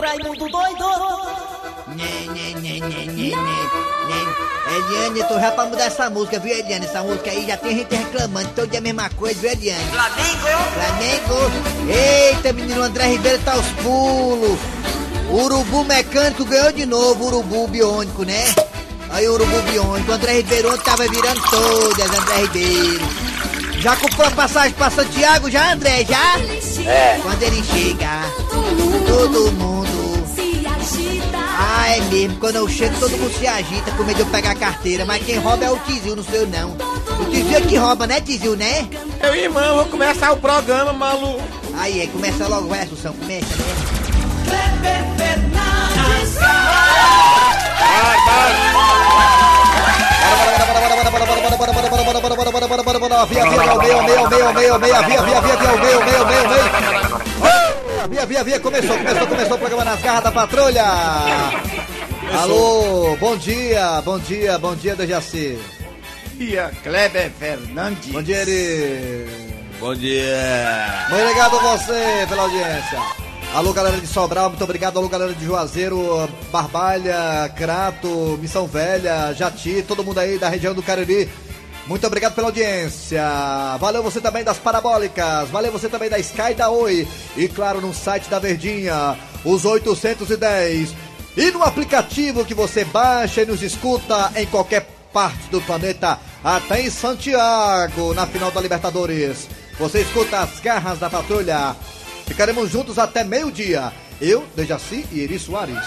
Raimundo doido. Né. Eliane, tô já pra mudar essa música, viu, Eliane? Essa música aí já tem gente reclamando, todo dia a mesma coisa, viu, Eliane? Flamengo. Flamengo. Eita, menino, o André Ribeiro tá aos pulos. Urubu mecânico ganhou de novo, o urubu biônico, né? Aí o urubu biônico, o André Ribeiro ontem tava virando todas, André Ribeiro. Já comprou a passagem pra Santiago já, André, já? É. Quando ele chega, todo mundo... Ah, é mesmo, quando eu chego todo mundo se agita com medo de eu pegar a carteira, mas quem rouba é o Tizil, não sou eu não. O Tizil é que rouba, né, Tizil, né? Meu irmão, vou começar o programa, maluco. Aí, aí, começa logo, vai, Assunção, começa, né? Via, via, ao meio, meio, meio, meio, meio, via, via, via, via, meio, meio, meio, meio. Via, via, via, começou, começou, começou o programa nas garras da patrulha. Alô, bom dia, bom dia, bom dia, Dejaci. Dia Kleber Fernandes. Bom dia, Eri. Bom dia. Muito obrigado a você pela audiência. Alô, galera de Sobral, muito obrigado. Alô, galera de Juazeiro, Barbalha, Crato, Missão Velha, Jati, todo mundo aí da região do Cariri. Muito obrigado pela audiência. Valeu você também das Parabólicas. Valeu você também da Sky da Oi. E claro, no site da Verdinha, os 810. E no aplicativo que você baixa e nos escuta em qualquer parte do planeta, até em Santiago, na final da Libertadores. Você escuta as garras da patrulha. Ficaremos juntos até meio-dia. Eu, Dejaci e Eri Soares.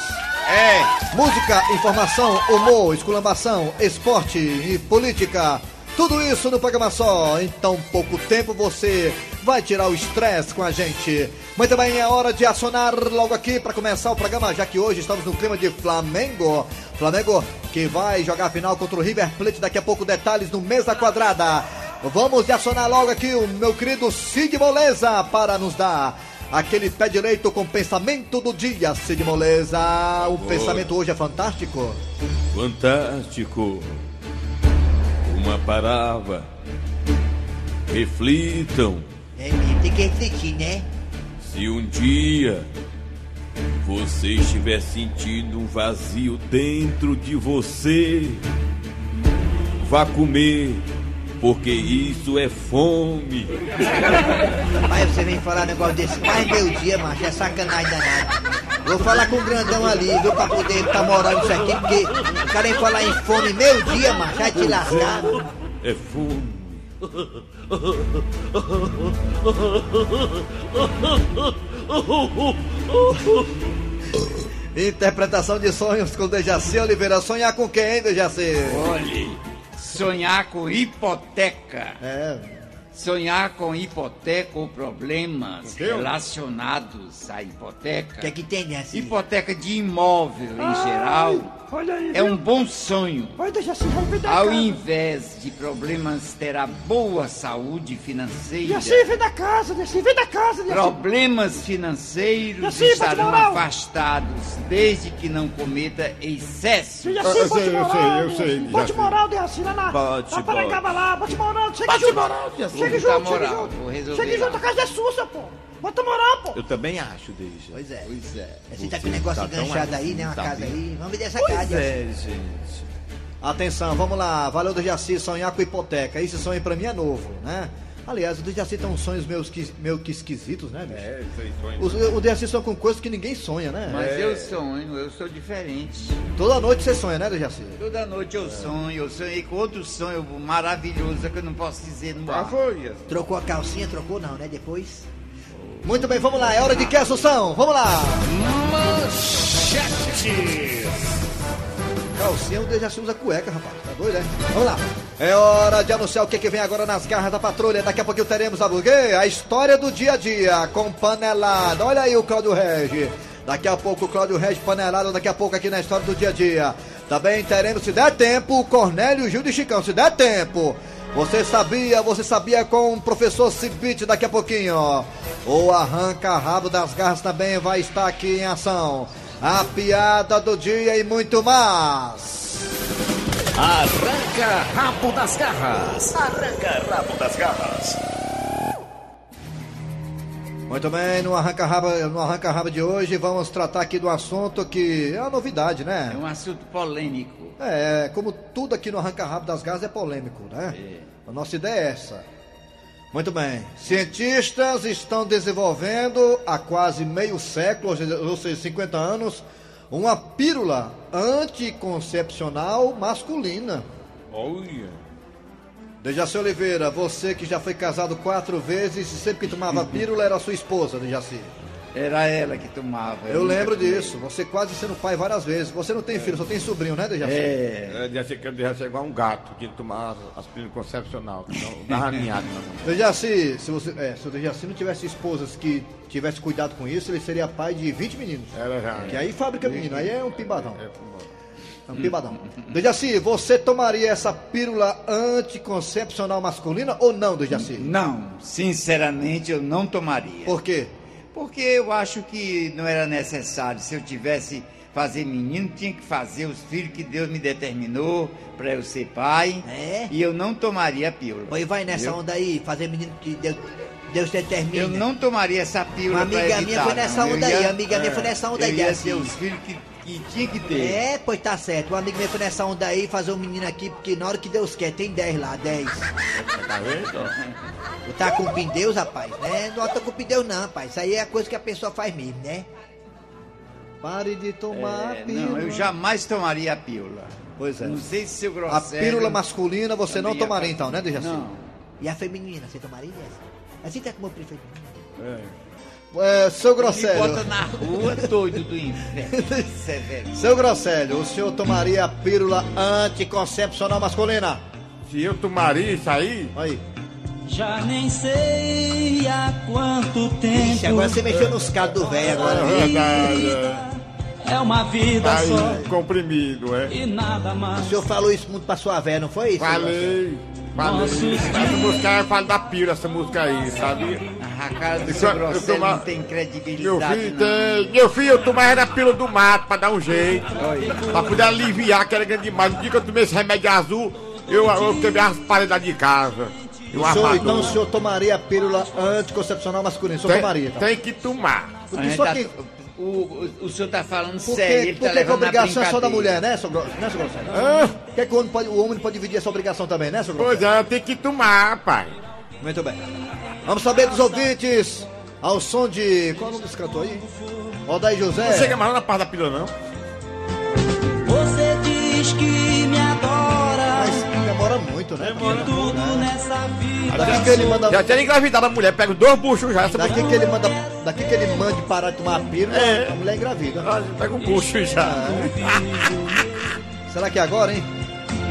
É. Música, informação, humor, esculambação, esporte e política. Tudo isso no programa só. Em tão pouco tempo você vai tirar o estresse com a gente. Muito bem, é hora de acionar logo aqui para começar o programa, já que hoje estamos no clima de Flamengo. Flamengo que vai jogar a final contra o River Plate. Daqui a pouco detalhes no Mesa Quadrada. Vamos acionar logo aqui o meu querido Cid Moleza para nos dar aquele pé direito com pensamento do dia, Cid Moleza. O pensamento hoje é fantástico. Fantástico. Uma palavra. Reflitam. É mesmo, tem que refletir, né? Se um dia você estiver sentindo um vazio dentro de você, vá comer, porque isso é fome. Mas você vem falar negócio desse mais meu dia, macho, é sacanagem danada. Vou falar com o grandão ali, viu, pra poder tá morando isso aqui, porque o cara vem falar em fome meio dia, macho, vai te lascar. É fome. Interpretação de sonhos com Dejaci Oliveira. Sonhar com quem, hein, Dejaci? Olhe, sonhar com hipoteca. É. Sonhar com hipoteca ou problemas relacionados à hipoteca. O que é que tem, Dejaci? Hipoteca de imóvel em geral Olha aí, é um bom sonho. Ao invés de problemas, terá boa saúde financeira. Dejaci, vem da casa, Dejaci, vem da casa, Dejaci. Problemas financeiros bate estarão afastados desde que não cometa excesso. Dejaci, Eu bote sei, eu sei, eu sei, Bote moral, Dejaci, lá na... Bote, na Parangaba lá, bote moral. Chega Bote junto. moral, Dejaci. Chega junto, chega junto. vou resolver Chega junto, lá. a casa é sua, seu pô. Bota moral, pô. Eu também acho, Deja. Pois é. Pois é. Você tá com o negócio Tá enganchado aí, né? Uma tá casa bem. aí. Vamos ver essa Pois casa. é, gente. Atenção, vamos lá. Valeu, Dejaci, sonhar com hipoteca. Esse sonho pra mim é novo, né? Aliás, o Dejaci tem uns sonhos meus que, meio que esquisitos, né, bicho? É, foi sonho. Os- O Dejaci sonha com coisas que ninguém sonha, né? Mas eu sonho, eu sou diferente. Toda noite você sonha, né, Dejaci? Toda noite eu sonho, eu sonhei com outro sonho maravilhoso que eu não posso dizer no ar. foi? Trocou a calcinha, trocou não, né? Depois. Muito bem, vamos lá. É hora de que, Assunção? Vamos lá. Calcinha, o Dejaci usa cueca, rapaz. Tá doido, é? Vamos lá. É hora de anunciar o que, que vem agora nas garras da patrulha. Daqui a pouquinho teremos, sabe o quê? A história do dia a dia com panelada. Olha aí o Cláudio Regi. Daqui a pouco o Cláudio Regi panelada. Daqui a pouco aqui na história do dia a dia. Também teremos, se der tempo, o Cornélio Gil de Chicão. Se der tempo. Você sabia, você sabia com o professor Cibite daqui a pouquinho. ó. O arranca-rabo das garras também vai estar aqui em ação. A piada do dia e muito mais. Arranca rabo das garras. Arranca rabo das garras. Muito bem, no arranca-raba no arranca -raba de hoje vamos tratar aqui do assunto que é uma novidade, É né? um assunto polêmico. É, como tudo aqui no arranca-rabo das garras é polêmico, né? É. A nossa ideia é essa. Muito bem. Cientistas estão desenvolvendo há quase meio século, ou seja, ou seja, 50 anos, uma pílula anticoncepcional masculina. Olha. Dejaci Oliveira, você que já foi casado quatro vezes e sempre que tomava pílula era sua esposa, Dejaci. Era ela que tomava. Eu nunca lembro tomei. disso. Você quase sendo pai várias vezes. Você não tem filho, só tem sobrinho, né, Dejaci? É. É, que devia ser igual um gato que tomava aspirina concepcional. que Não dava ninhada na mão. Dejaci, se você, é, se o Dejaci não tivesse esposas que tivesse cuidado com isso, ele seria pai de 20 meninos. Era já. Que aí fabrica menino, aí é um pimbadão. É, É um pimbadão. Dejaci, você tomaria essa pílula anticoncepcional masculina ou não, Dejaci? Não, sinceramente eu não tomaria. Por quê? Porque eu acho que não era necessário. Se eu tivesse fazer menino, tinha que fazer os filhos que Deus me determinou para eu ser pai. É? E eu não tomaria a pílula. Pois vai nessa Entendeu? onda aí, fazer menino que Deus, Deus determina. Eu não tomaria essa pílula Uma amiga pra minha evitar, foi nessa não. Eu onda aí, ia- a amiga minha foi nessa onda eu aí, ia assim. ter os filhos que, que tinha que ter. É, pois tá certo. Um amigo meu foi nessa onda aí fazer um menino aqui, porque na hora que Deus quer, tem 10 lá, 10. Tá vendo? Tu tá com Deus, rapaz? Né? Não tô com Deus não, rapaz. Isso aí é a coisa que a pessoa faz mesmo, né? Pare de tomar É, a pílula. não, eu jamais tomaria a pílula. Pois é. Não sei se seu A grosseiro... pílula masculina você não tomaria fazer. então, né, Dejaci? Não. E a feminina, você tomaria essa? Assim tá como eu prefiro. É, seu Me Grosselho. bota na rua, doido do inferno. É. Seu Grosselho, o senhor tomaria a pílula anticoncepcional masculina? Se eu tomaria isso aí, Aí. Já nem sei há quanto tempo. Ixi, agora você mexeu nos calos do velho agora. é verdade. É uma vida Aí, só comprimido, é. e nada mais. O senhor falou isso muito pra sua velha, não foi isso? Falei, falei. Essa música eu falo da pílula, essa música aí, sabe? A cara do seu é- toma- não tem Meu credibilidade, filho não. tem. Meu filho, eu tomava era pílula do mato pra dar um jeito. Pra poder aliviar, que era grande demais. No dia que eu tomei esse remédio azul, eu, eu quebrei as paredes de casa. Eu O senhor, então o senhor tomaria a pílula anticoncepcional masculina? O senhor tem, tomaria, então? tem que tomar. Porque só tá- que... o, o, o senhor tá falando Por sério, ele por tá que que a levando na obrigação é só da mulher, né, seu, Gro- né, seu Grosselho? Ah, Por que, que o, homem pode, o homem não pode dividir essa obrigação também, né, seu pois Grosselho? é, tem que tomar, pai. Muito bem. Vamos saber dos ouvintes ao som de... Qual é o nome desse cantor aí? Odair José. Não chega mais na parte da pílula, não. Você diz que me adora. Mas demora muito, né? Tudo nessa vida. Daqui que ele manda... Já tinha engravidado a mulher, pega dois buchos já. Daqui mulher- que ele manda... Daqui que ele manda parar de tomar pílula, É. a mulher engravida. Ah, Pega um bucho já. Será que é agora, hein?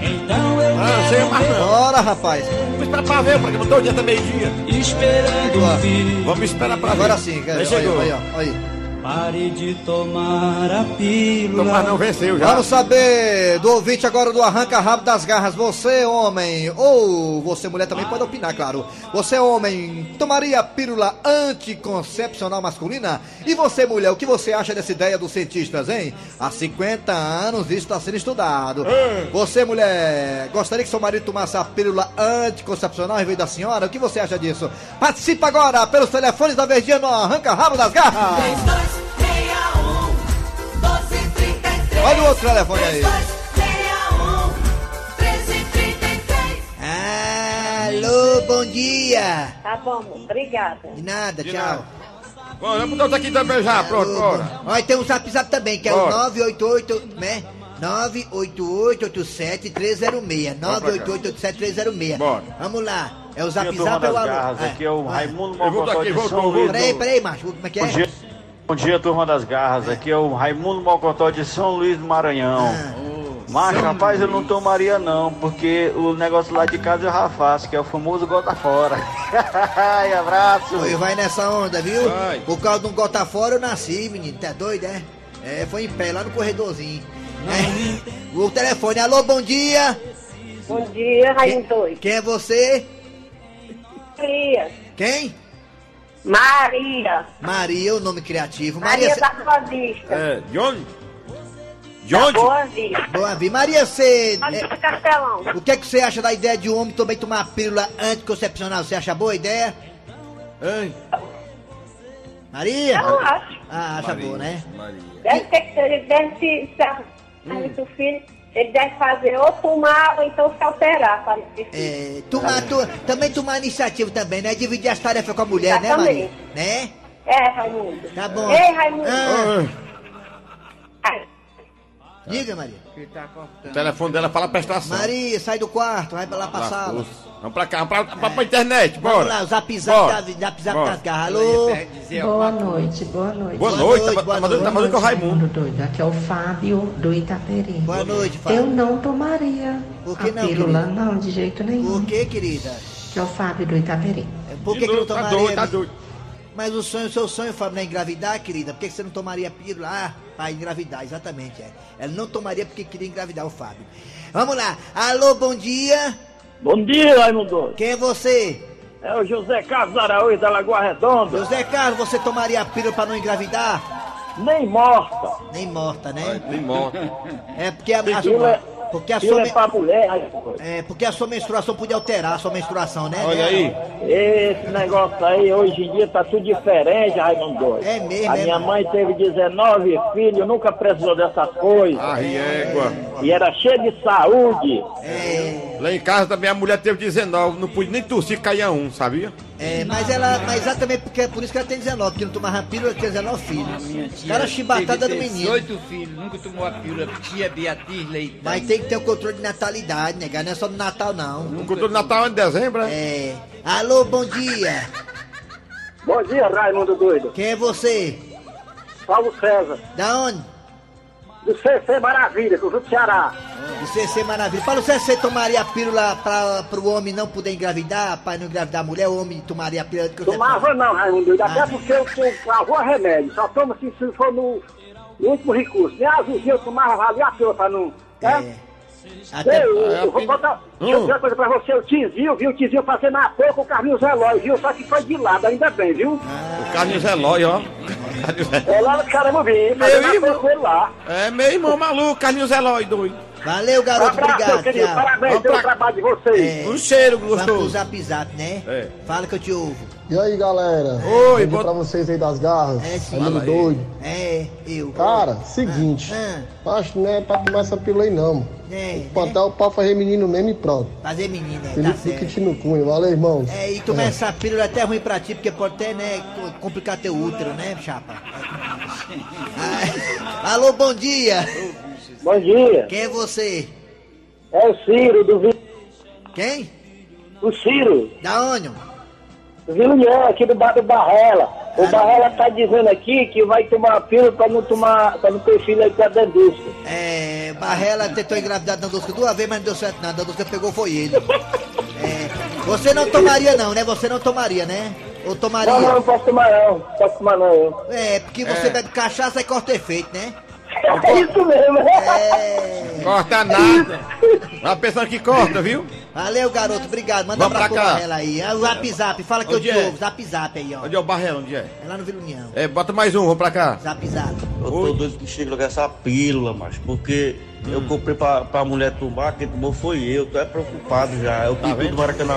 Então eu Ah, chega mais não. Bora, rapaz. Vamos esperar pra ver programa todo dia até meio-dia. esperando. Vamos esperar pra ver. Agora sim. Aí Aí, chegou. aí, ó, aí. Pare de tomar a pílula. Tomar não venceu já. Vamos saber do ouvinte agora do Arranca Rabo das Garras. Você, homem, ou você, mulher, também pode opinar, claro. Você, homem, tomaria a pílula anticoncepcional masculina? E você, mulher, o que você acha dessa ideia dos cientistas, hein? Há 50 anos isso está sendo estudado. Você, mulher, gostaria que seu marido tomasse a pílula anticoncepcional em vez da senhora? O que você acha disso? Participa agora pelos telefones da Verdinha no Arranca Rabo das Garras. Olha o outro telefone aí. 3261 1333 Alô, bom dia. Tá bom. Obrigada. De nada, De tchau. nada. Bom, vamos botar aqui também já, pronto, Alô, bora. Olha, tem um zap zap também, que é o 988, né? 988-87-306. 988-87-306. Bora. Vamos lá. É o zap zap é o alô. aqui é o Ah. Raimundo Eu vou Mocotó daqui, de vou, São Luís. Peraí, peraí, macho. Como é que é? Bom dia, turma das garras. Aqui é o Raimundo Mocotó de São Luís do Maranhão. Ah. Mas, rapaz, eu não tomaria não, porque o negócio lá de casa eu já faço, que é o famoso gota fora. Ai, abraço. Oi, vai nessa onda, viu? Vai. Por causa de um gota fora eu nasci, menino. Tá doido, é? É, foi em pé, lá no corredorzinho. É. O telefone, alô, bom dia. Bom dia, Raimundo. Quem é você? Maria. Quem? Maria. Maria, o nome criativo. Maria Maria, da Boa Vista. É, de onde? De Da onde? Boa Vista. Boa vida. Maria, você. Maria é, Castelão. o que, é que você acha da ideia de um homem também tomar a pílula anticoncepcional? Você acha boa ideia? Hein? Maria? Eu acho. Ah, acha boa, né? Deve ter que ele deve se, se a- do filho, ele deve fazer ou tomar ou então se alterar para. É, tomar, tu, também tomar iniciativa também, né? Dividir as tarefas com a mulher, né, Maria? Exatamente. Né? É, Raimundo. Tá bom. Ei, Raimundo. Ah, Ai, diga, Maria. Tá. O telefone dela fala prestação. Maria, sai do quarto, vai pra lá pra sala. Lascou-se. Vamos pra cá, vamos pra, pra, pra internet, Vamos bora. lá, o zap zap, zap zap das garras. Alô? Boa noite, boa noite. Boa, Boa noite, noite, tá, boa tá, tá noite. mandando com o Raimundo. doido. Aqui é o Fábio do Itaperi. Boa noite, Eu Fábio. não tomaria Por que a não, pílula, querida? não, de jeito nenhum. Por que, querida? Que é o Fábio do Itaperi. Por que, que não tá tomaria? doido, tá doido. Mas o sonho, o seu sonho, Fábio, não é engravidar, querida? Por que que você não tomaria pílula? Ah, para engravidar, exatamente, é. Ela não tomaria porque queria engravidar o Fábio. Vamos lá. Alô, bom dia. Bom dia, Raimundo. Quem é você? É o José Carlos Araújo da Lagoa Redonda. José Carlos, você tomaria a pílula pra não engravidar? Nem morta. Nem morta, né? Tem moto. É porque a, a Pílula sua, é- porque a sua, é pra mulher, Raimundo. é, porque a sua menstruação podia alterar a sua menstruação, né? Olha né? aí. Esse negócio aí, hoje em dia, tá tudo diferente, Raimundo. É mesmo, A é minha mesmo. mãe teve 19 filhos, nunca precisou dessas coisas. A riégua. E era cheia de saúde. É, Lá em casa também a mulher teve 19, não pude nem tossir, caía um, sabia? é, mas ela, mas exatamente porque é por isso que ela tem 19, porque não tomava pílula, tinha 19 filhos. Cara chibatada do menino. 18 filhos, nunca tomou a pílula. Tia Beatriz Leitão. Mas tem que ter o controle de natalidade, né? cara? Não é só do Natal, não. O culto do Natal é em dezembro, é? É. Alô, bom dia. Bom dia, Raimundo doido. Quem é você? Paulo César, Da onde? Do CC Maravilha, do do Ceará. Do CC Maravilha. Paulo, César, você tomaria a pílula pra, pro homem não poder engravidar, pra não engravidar a mulher? O homem tomaria a pílula Tomava não, Raimundo. Até Ah. porque eu tomo remédio. Só tomo assim se for no, no último recurso. Nem azulzinho eu tomava, valia a pílula pra não. Né? É. Até, Eu, É, eu vou a contar Hum. deixa eu dizer uma coisa pra você, o Tizinho, viu? O Tizinho fazendo a pouco com o Carlinhos Relógio, viu? Só que foi de lado, ainda bem, viu? O Carlinhos Relógio, ó. É lá no fazendo a irmão. pouco com ele lá. É meu irmão maluco, Carlinhos Relógio, doido. Valeu, Um garoto. abraço, meu Obrigado. querido, Tchau. parabéns Vamos pelo pra- trabalho de vocês. É. Um cheiro Vamos pro gostoso. zap zap, né? É. Fala que eu te ouvo. E aí, galera? Oi, Bom pra vocês aí das garras. É, sim. Fala aí. doido. É, eu. Cara, seguinte. Ah, Acho que não é pra tomar essa pílula aí, não. é, Botar o pau fazer menino mesmo e pronto. fazer menina, é, tá Felipe do certo. Quitino Cunha. Valeu, irmãos. É, e tomar essa pílula é até ruim pra ti, porque pode até, né, co- complicar teu útero, né, chapa? Ah, alô, bom dia. Bom dia, Quem é você? é o Ciro do. Quem? o Ciro, Da onde? Do Vilunião, aqui do bar do Barrela. O Barrela tá dizendo aqui que vai tomar a pílula pra não tomar, pra não ter filho aí com a Dandusca. É, Barrela tentou engravidar da Dandusca duas vezes, mas não deu certo não. A Dandusca pegou foi ele. É, você não tomaria não, né? Você não tomaria, né? Ou tomaria? Não, não, não posso tomar não, não posso tomar não. eu. É, porque você É. bebe cachaça e corta efeito, né? É isso mesmo. É. Corta nada. Vai pensando que corta, viu? Valeu, garoto. Obrigado. Manda Vamos pra. Barrela aí. É o Zap Zap. Fala que eu Onde te é? ouvo. Zap Zap aí, ó. Onde é o Barrelo, onde é? É lá no Vila União. É, bota mais um, vamos pra cá. Zap Zap. Eu tô doido que chega logo essa pílula, mas porque eu comprei pra, pra mulher tomar, quem tomou foi eu, tô é preocupado já. Pitu vendo? do Maracanã.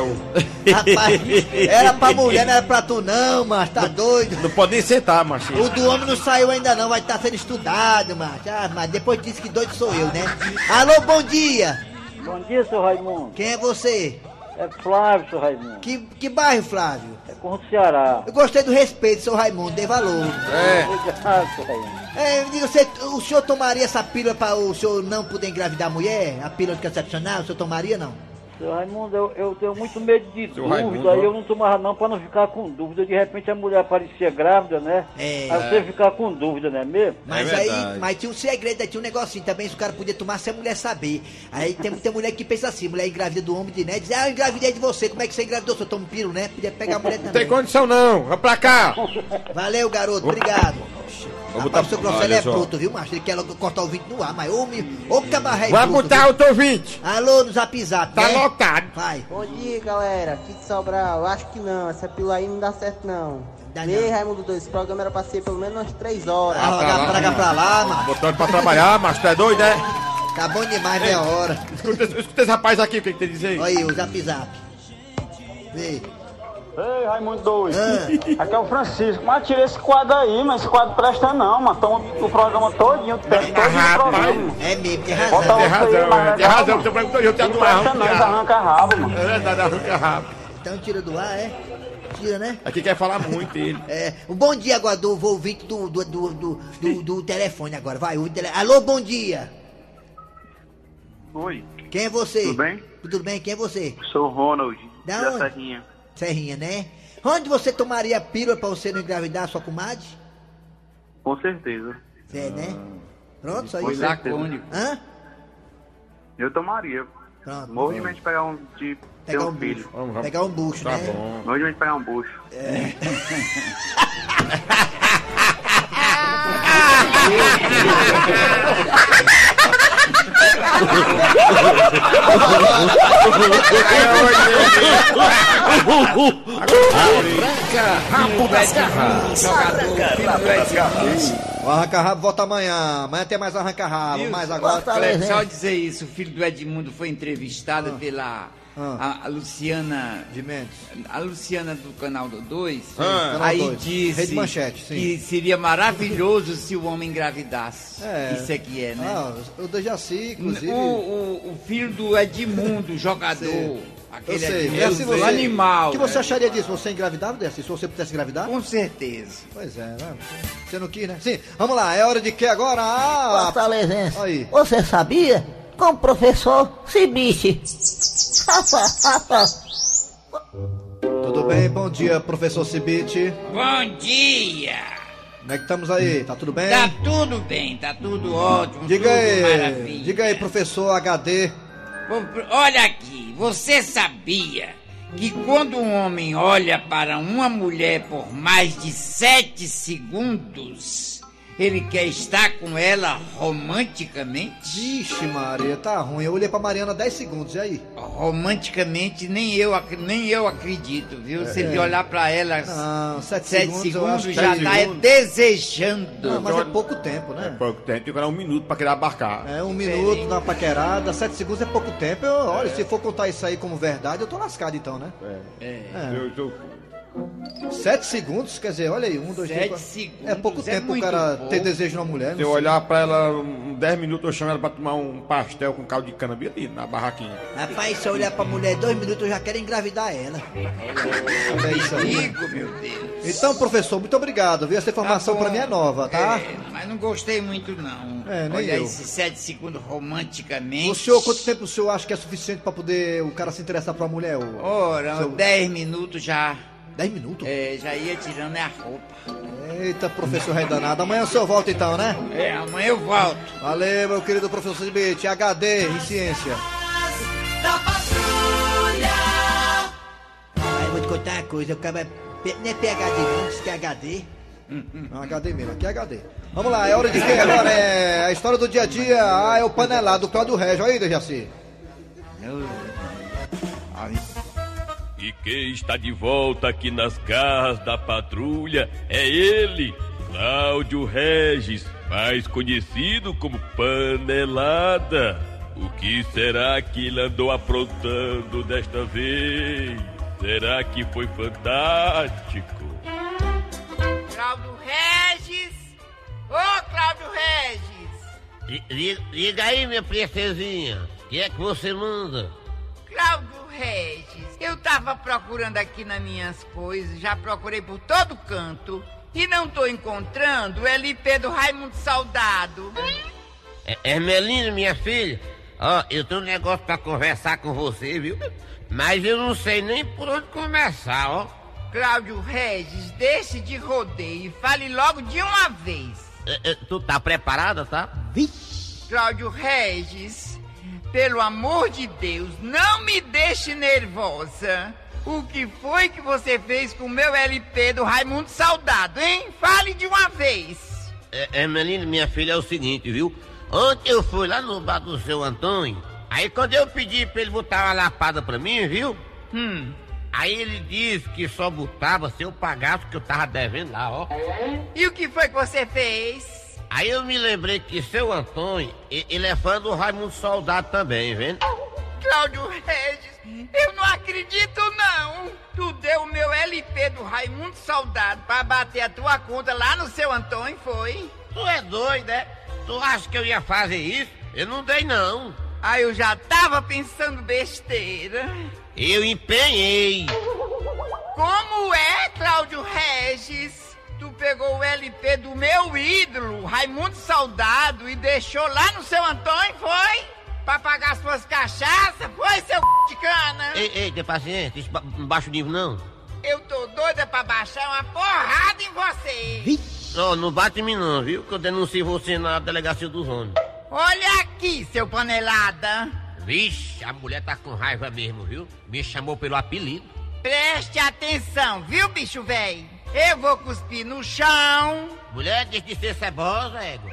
Rapaz, era pra mulher, não era pra tu não, mas tá doido. Não pode nem sentar, machinho. O do homem não saiu ainda não, vai estar sendo estudado, macho. Ah, mas depois disse que doido sou eu, né? Alô, bom dia. Bom dia, seu Raimundo. Quem é você? É Flávio, seu Raimundo. Que, que bairro, Flávio? É com o Ceará. Eu gostei do respeito, seu Raimundo, dei valor. É. Obrigado, seu Raimundo. É, me diga, você, o senhor tomaria essa pílula para o senhor não poder engravidar a mulher? A pílula anticoncepcional, o senhor tomaria não? Seu Raimundo, eu, eu tenho muito medo de Seu dúvida, Raimundo, aí eu não tomava não pra não ficar com dúvida. De repente a mulher parecia grávida, né? É. Aí você ficar com dúvida, não é mesmo? Mas É aí, mas tinha um segredo, aí tinha um negocinho também, se o cara podia tomar sem a mulher saber. Aí tem muita mulher que pensa assim, mulher engravida do homem de né? Diz, ah, eu engravidei de você, como é que você engravidou? Você toma um piro, né? Podia pegar a mulher Não tem também. condição não, vamos pra cá. Valeu, garoto, obrigado. Vou Rapaz, botar- o seu Grosselho é só. bruto, viu, macho? Ele quer logo cortar o vídeo no ar, mas ô, me- ô cabarré Vai bruto, botar viu? outro ouvinte. Alô, no zap zap, Tá né? lotado. Vai. Bom dia, galera. Aqui de Sobral. Eu acho que não. Essa pílula aí não dá certo, não. Não. Raimundo 2, esse programa era pra ser pelo menos umas 3 horas. Ah, jogar praga pra lá, mano. Botou ele pra trabalhar, mas tu é doido, né? Tá bom demais, meia hora. Escuta, escuta esse rapaz aqui, o que que tem a dizer aí? Olha aí, o zap zap. Vê. Ei, Raimundo doido. Ah. Aqui é o Francisco. Mas tira esse quadro aí, mas esse quadro presta não, mano. Toma o programa todinho, o tempo todinho do programa. É mesmo, tem Bota razão. Tem outro aí, razão, mais tem razão. mano. Você perguntou, eu te Não presta não, arrancam rabo, mano. É verdade, arranca rápido. Então tira do ar, é? Tira, né? Aqui quer falar muito ele. É, um bom dia agora do ouvinte do, do, do, do, do, do telefone agora, vai. O tele... Alô, bom dia. Oi, Quem é você? tudo bem? Tudo bem, quem é você? Sou o Ronald, Da da onde? Serrinha. Serrinha, né? Onde você tomaria pílula pra você não engravidar sua comadre? Com certeza. É, né? Pronto, só Com isso? certeza. Hã? Eu tomaria. Pronto. Morro de pegar um, de ter Pegar um, um filho. bucho. Pegar um bucho, Tá né? bom. Morro de pegar um bucho. É. Arranca rabo das garras. O arranca rabo volta amanhã. Amanhã tem mais arranca rabo. Mas agora. Cleber, só dizer isso, o filho do Edmundo foi entrevistado pela Ah. a, a Luciana de Mendes. A Luciana do canal 2. Ah. Canal aí 2, disse Rede Manchete, sim. que seria maravilhoso se o homem engravidasse. É. Isso é que é, né? Ah, o Dejaci, inclusive. O, o, o filho do Edmundo, jogador. Sei. Aquele eu sei. Você, animal. O que você né? acharia disso? Você engravidava, Dejaci? Se você pudesse engravidar? Com certeza. Pois é, né? Você não quis, né? Sim, vamos lá. É hora de que agora? Ah, Fortalezense, Aí. você sabia? Com o professor Cibiche. Tudo bem? Bom dia, professor Cibite. Bom dia! Como é que estamos aí? Tá tudo bem? Tá tudo bem, tá tudo ótimo, Diga tudo aí, maravilha. diga aí, professor HD. Bom, Olha aqui, você sabia que quando um homem olha para uma mulher por mais de sete segundos, ele quer estar com ela romanticamente? Vixe, Maria, tá ruim. Eu olhei pra Mariana 10 segundos, e aí? Romanticamente, nem eu, nem eu acredito, viu? Se É. ele olhar pra ela Não, sete sete segundos, segundos, já sete tá é segundos. desejando. Não, mas é pouco tempo, né? É pouco tempo, tem que dar um minuto pra querer abarcar. É um minuto na paquerada, sete segundos é pouco tempo. Eu, olha, se for contar isso aí como verdade, eu tô lascado então, né? É. É. Eu, eu, Sete segundos, quer dizer, olha aí, um, dois, Sete três, quatro. segundos É pouco é tempo o cara pouco. ter desejo na mulher. se eu sei. olhar pra ela um 10 minutos, eu chamo ela pra tomar um pastel com caldo de cana bem ali na barraquinha. Rapaz, se eu olhar pra mulher dois minutos, eu já quero engravidar ela. É isso aí. Amigo, meu Deus. Então, professor, muito obrigado, viu? Essa informação Tá bom. pra mim é nova, tá? É, mas não gostei muito, não. É, nem Olha eu. esses sete segundos romanticamente. O senhor, quanto tempo o senhor acha que é suficiente pra poder o cara se interessar pra mulher? O... Ora, Seu- dez minutos já. Dez minutos? É, já ia tirando a roupa. Eita, professor Rei Danado. Amanhã o senhor volta então, né? É, amanhã eu volto. Valeu, meu querido professor Cibite. HD em ciência. Da patrulha. Aí eu vou te contar uma coisa, o cara não é PHD não, diz que é HD. Não, HD mesmo, aqui é HD. Vamos lá, é hora de quem agora? É a história do dia a dia. Ah, é o panelado do Cláudio Régio. Aí, Dejaci. E quem está de volta aqui nas garras da patrulha é ele, Cláudio Regis, mais conhecido como Panelada. O que será que ele andou aprontando desta vez? Será que foi fantástico? Cláudio Regis! Ô, Cláudio Regis! Liga, liga aí, minha princesinha. O que é que você manda? Cláudio Regis, eu tava procurando aqui nas minhas coisas, já procurei por todo canto e não tô encontrando o LP do Raimundo Saudado. É, Hermelina, minha filha. Ó, eu tenho um negócio pra conversar com você, viu? Mas eu não sei nem por onde começar, ó. Cláudio Regis, deixe de rodeio e fale logo de uma vez. É, é, tu tá preparada, tá? Cláudio Regis, pelo amor de Deus, não me deixe nervosa. O que foi que você fez com o meu LP do Raimundo Saudado, hein? Fale de uma vez. É, Hermelina, minha filha, é o seguinte, viu? Ontem eu fui lá no bar do seu Antônio. Aí quando eu pedi pra ele botar uma lapada pra mim, viu? Hum. Aí ele disse que só botava se eu pagasse o que eu tava devendo lá, ó. E o que foi que você fez? Aí eu me lembrei que seu Antônio, ele é fã do Raimundo Soldado também, vendo? Cláudio Regis, eu não acredito não. Tu deu o meu LP do Raimundo Soldado pra bater a tua conta lá no seu Antônio, foi? Tu é doido, é? Tu acha que eu ia fazer isso? Eu não dei, não. Ah, eu já tava pensando besteira. Eu empenhei. Como é, Cláudio Regis? Tu pegou o LP do meu ídolo, Raimundo Soldado, e deixou lá no seu Antônio, foi? Pra pagar suas cachaças, foi, seu c... de cana? Ei, ei, tem paciência, isso não baixa o nível, não. Eu tô doida pra baixar uma porrada em você. Não, não bate em mim, não, viu? Que eu denuncio você na delegacia dos homens. Olha aqui, seu panelada. Vixe, a mulher tá com raiva mesmo, viu? Me chamou pelo apelido. Preste atenção, viu, bicho velho? Eu vou cuspir no chão. Mulher, deixa de ser cebosa, égua.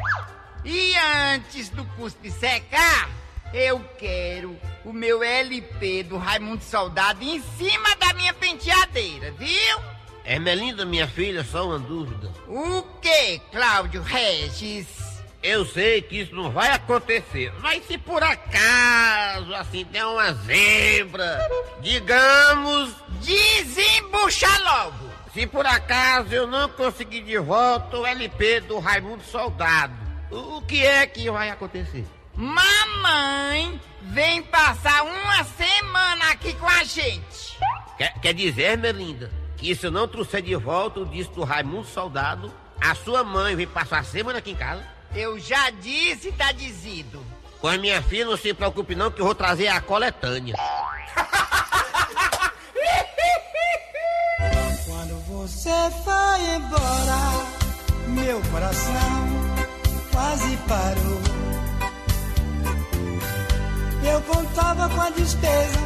E antes do cuspe secar, eu quero o meu LP do Raimundo Soldado em cima da minha penteadeira, viu? Ermelinda, minha filha, só uma dúvida. O que, Cláudio Regis? Eu sei que isso não vai acontecer, mas se por acaso, assim, der uma zebra, digamos... Desembucha logo! Se por acaso eu não conseguir de volta o LP do Raimundo Soldado, o o que é que vai acontecer? Mamãe vem passar uma semana aqui com a gente. Quer, quer dizer, Melinda, que se eu não trouxer de volta o disco do Raimundo Soldado, a sua mãe vem passar a semana aqui em casa? Eu já disse, tá dizido. Com a minha filha, não se preocupe não, que eu vou trazer a coletânea. você foi embora, meu coração quase parou. Eu contava com a despesa,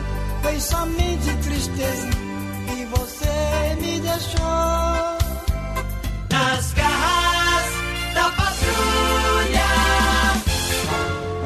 foi somente tristeza e você me deixou. Nas garras da patrulha.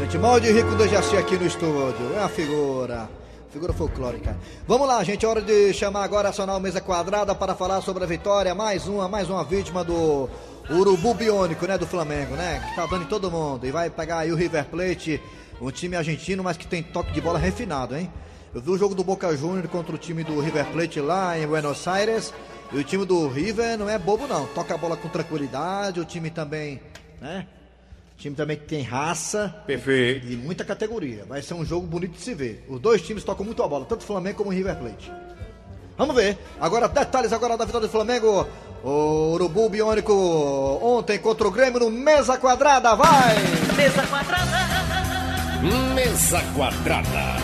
Edmaldi Rico do Jaci aqui no estúdio. É uma figura. Figura folclórica. Vamos lá, gente. Hora de chamar agora a Nacional Mesa Quadrada para falar sobre a vitória. Mais uma, mais uma vítima do Urubu Biônico, né? Do Flamengo, né? Que tá dando em todo mundo. E vai pegar aí o River Plate, um time argentino, mas que tem toque de bola refinado, hein? Eu vi o jogo do Boca Júnior contra o time do River Plate lá em Buenos Aires. E o time do River não é bobo, não. Toca a bola com tranquilidade. O time também, né? Time também que tem raça. Perfeito. E muita categoria. Vai ser um jogo bonito de se ver. Os dois times tocam muito a bola, tanto o Flamengo como o River Plate. Vamos ver. Agora, detalhes agora da vitória do Flamengo. O Urubu Biônico ontem contra o Grêmio no Mesa Quadrada. Vai! Mesa quadrada. Mesa quadrada.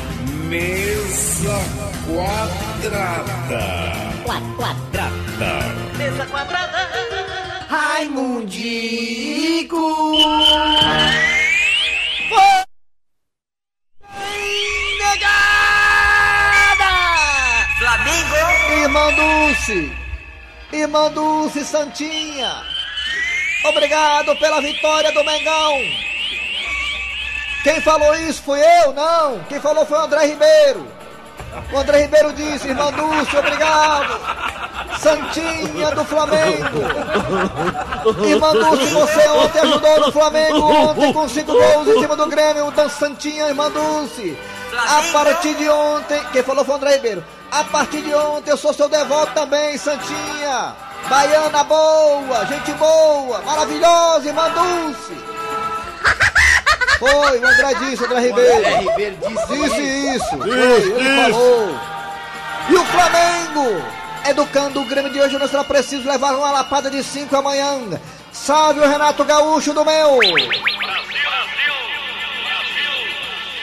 Mesa quadrada. Quadrada. Mesa quadrada. Raimundico! Flamengo! Irmã Dulce! Irmã Dulce Santinha! Obrigado pela vitória do Mengão! Quem falou isso foi eu? Não! Quem falou foi o André Ribeiro! O André Ribeiro disse, irmã Dulce, obrigado! Santinha do Flamengo! Irmã Dulce, você ontem ajudou no Flamengo, ontem com cinco gols em cima do Grêmio, Dan Santinha, irmã Dulce! A partir de ontem, quem falou foi o André Ribeiro. A partir de ontem eu sou seu devoto também, Santinha. Baiana boa, gente boa, maravilhosa, irmã Dulce. Foi, o André disse, o André Ribeiro. André Ribeiro disse Disse isso. isso. Foi, Isso, ele isso. falou. E o Flamengo, educando o Grêmio de hoje, não será preciso levar uma lapada de cinco amanhã. Salve o Renato Gaúcho do meu.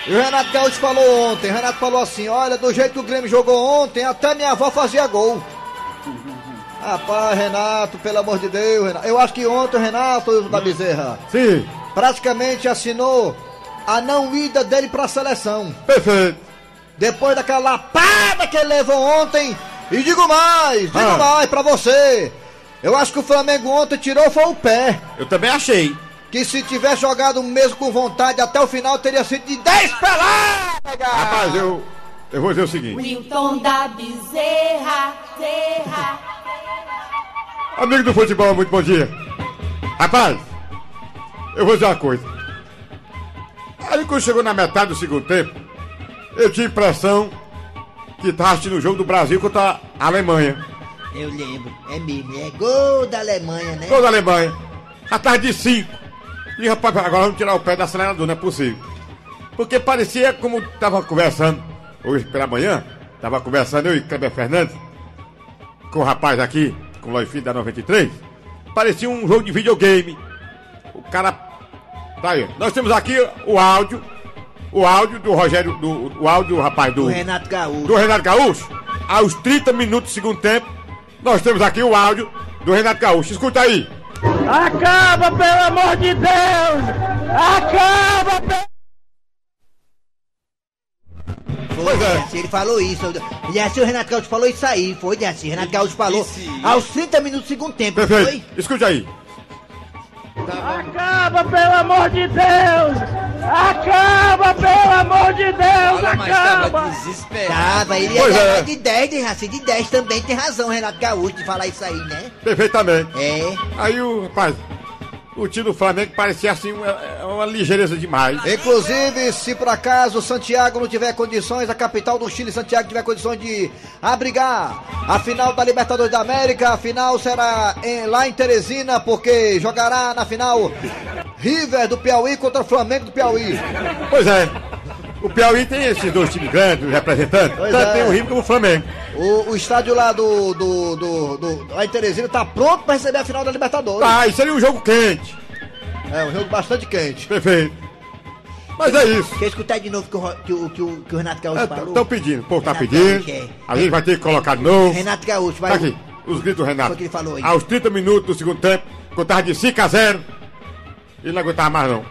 E o Renato Gaúcho falou ontem, Renato falou assim, olha, do jeito que o Grêmio jogou ontem, até minha avó fazia gol. Rapaz, Renato, pelo amor de Deus, Renato. Eu acho que ontem o Renato da Bezerra Sim. praticamente assinou a não ida dele pra seleção. Perfeito. Depois daquela lapada que ele levou ontem. E digo mais, digo Ah. mais pra você. Eu acho que o Flamengo ontem tirou foi o pé. Eu também achei. Que se tivesse jogado mesmo com vontade até o final, teria sido de 10 peladas. Rapaz, eu, eu vou dizer o seguinte. Newton da Bezerra, Zerra. Amigo do futebol, muito bom dia. Rapaz, eu vou dizer uma coisa. Aí quando chegou na metade do segundo tempo, eu tinha a impressão que tava assistindo o jogo do Brasil contra a Alemanha. Eu lembro, é mesmo, é gol da Alemanha, né? Gol da Alemanha. Atrás de cinco. E rapaz, agora vamos tirar o pé do acelerador, não é possível. Porque parecia como tava conversando hoje pela manhã, tava conversando eu e Kleber Fernandes com o rapaz aqui, com o Lói Filho da 93. Parecia um jogo de videogame. O cara. Tá aí. Nós temos aqui o áudio. O áudio do Rogério. Do, o áudio do rapaz do. Do Renato Gaúcho. Do Renato Gaúcho. Aos 30 minutos do segundo tempo. Nós temos aqui o áudio do Renato Gaúcho. Escuta aí. Acaba, pelo amor de Deus! Acaba, pelo... Foi, Dejaci, ele falou isso. Dejaci, o Renato Gaúcho falou isso aí. Foi, Dejaci. Renato Gaúcho falou aos 30 minutos do segundo tempo, não foi? Perfeito. Escute aí. Acaba, pelo amor de Deus! Acaba, pelo amor de Deus! Acaba! Tava, ele ia Pois é. de 10, Dejaci. De 10 também tem razão, Renato Gaúcho, de falar isso aí, né? Perfeitamente. É. Aí o rapaz. O time do Flamengo parecia assim uma, uma ligeireza demais. Inclusive, se por acaso Santiago não tiver condições, a capital do Chile, Santiago, tiver condições de abrigar a final da Libertadores da América, a final será em- lá em Teresina, porque jogará na final River do Piauí contra o Flamengo do Piauí. Pois é. O Piauí tem esses dois times grandes, os representantes. Pois Tanto é. tem o River como o Flamengo. O, o estádio lá do, do, do, do- lá em Teresina tá pronto para receber a final da Libertadores. Ah, isso seria um jogo quente. É, um jogo bastante quente. Perfeito. Mas é isso. Quer escutar de novo que o, que o, que o, que o Renato Gaúcho falou? Estão pedindo, o povo tá pedindo. É. A gente vai ter que colocar de novo. Renato Gaúcho, vai. Tá aqui, os gritos do Renato. Foi o que ele falou aí. Aos 30 minutos do segundo tempo, contava de 5 a 0. Ele não aguentava mais não.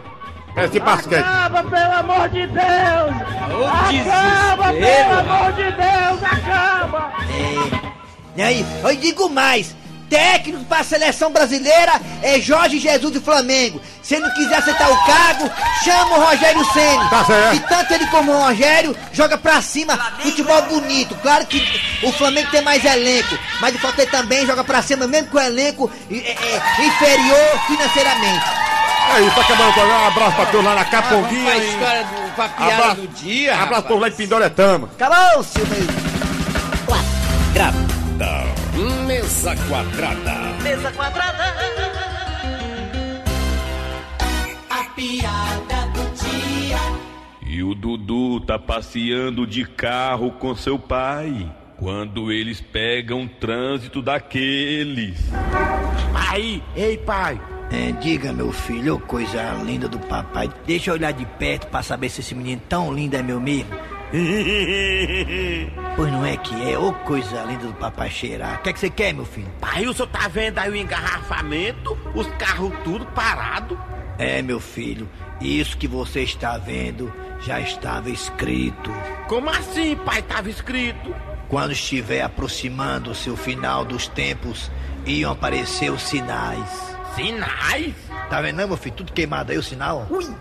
Parecia basquete. Acaba, pelo amor de Deus! Acaba, desespero, pelo amor de Deus! Acaba! E aí, eu digo mais. Técnico para a seleção brasileira é Jorge Jesus do Flamengo. Se não quiser aceitar o cargo, chama o Rogério Ceni. Tá certo. E tanto ele como o Rogério joga pra cima, futebol bonito. Claro que o Flamengo tem mais elenco, mas o Flamengo também joga pra cima, mesmo com o elenco é, é, inferior financeiramente. É isso, tá acabando o programa. Um abraço pra todos lá na Caponguinha. pra e- história do- pra do dia, Abraço rapaz. pro povo lá de Pindoretama. Acabou, Silvio. Quadrada. Mesa quadrada. Mesa quadrada. A piada do dia. E o Dudu tá passeando de carro com seu pai. Quando eles pegam trânsito daqueles. Pai, ei pai. É, diga, meu filho, ô coisa linda do papai. Deixa eu olhar de perto pra saber se esse menino tão lindo é meu mesmo. pois não é que é, ô coisa linda do papai cheirar. O que é que você quer, meu filho? Pai, o senhor tá vendo aí o engarrafamento? Os carros tudo parado? É, meu filho, isso que você está vendo já estava escrito. Como assim, pai? Tava escrito. Quando estiver aproximando-se o final dos tempos, iam aparecer os sinais. Sinais? Tá vendo, meu filho? Tudo queimado aí, o sinal. Ui.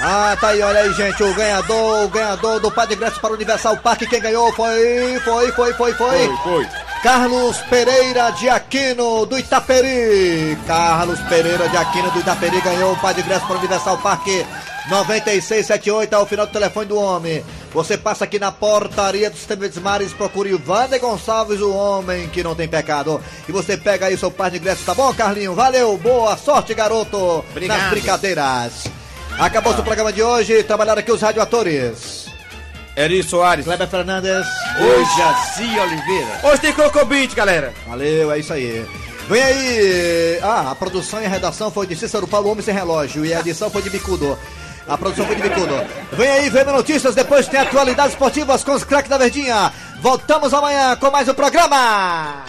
Ah, tá aí, olha aí, gente, o ganhador, o ganhador do Padre Ingresso para o Universal Parque, quem ganhou foi, foi, foi, foi, foi. Foi, Carlos Pereira de Aquino, do Itaperi. Carlos Pereira de Aquino, do Itaperi, ganhou o Padre Ingresso para o Universal Parque 9678, ao final do telefone do homem. Você passa aqui na portaria do Sistema Verdes Mares, procure o Wander Gonçalves, o homem que não tem pecado. E você pega aí o seu par de ingressos, tá bom, Carlinho? Valeu, boa sorte, garoto, Obrigado. nas brincadeiras. Acabou o programa de hoje, trabalharam aqui os radioatores. Eri Soares. Kleber Fernandes. Hoje, Jaci Oliveira. Hoje tem Crocobit, galera. Valeu, é isso aí. Vem aí! Ah, a produção e a redação foi de Cícero Paulo Homem Sem Relógio e a edição foi de Bicudo. A produção foi de Bicudo. Vem aí, vendo notícias, depois tem atualidades esportivas com os craques da Verdinha. Voltamos amanhã com mais um programa.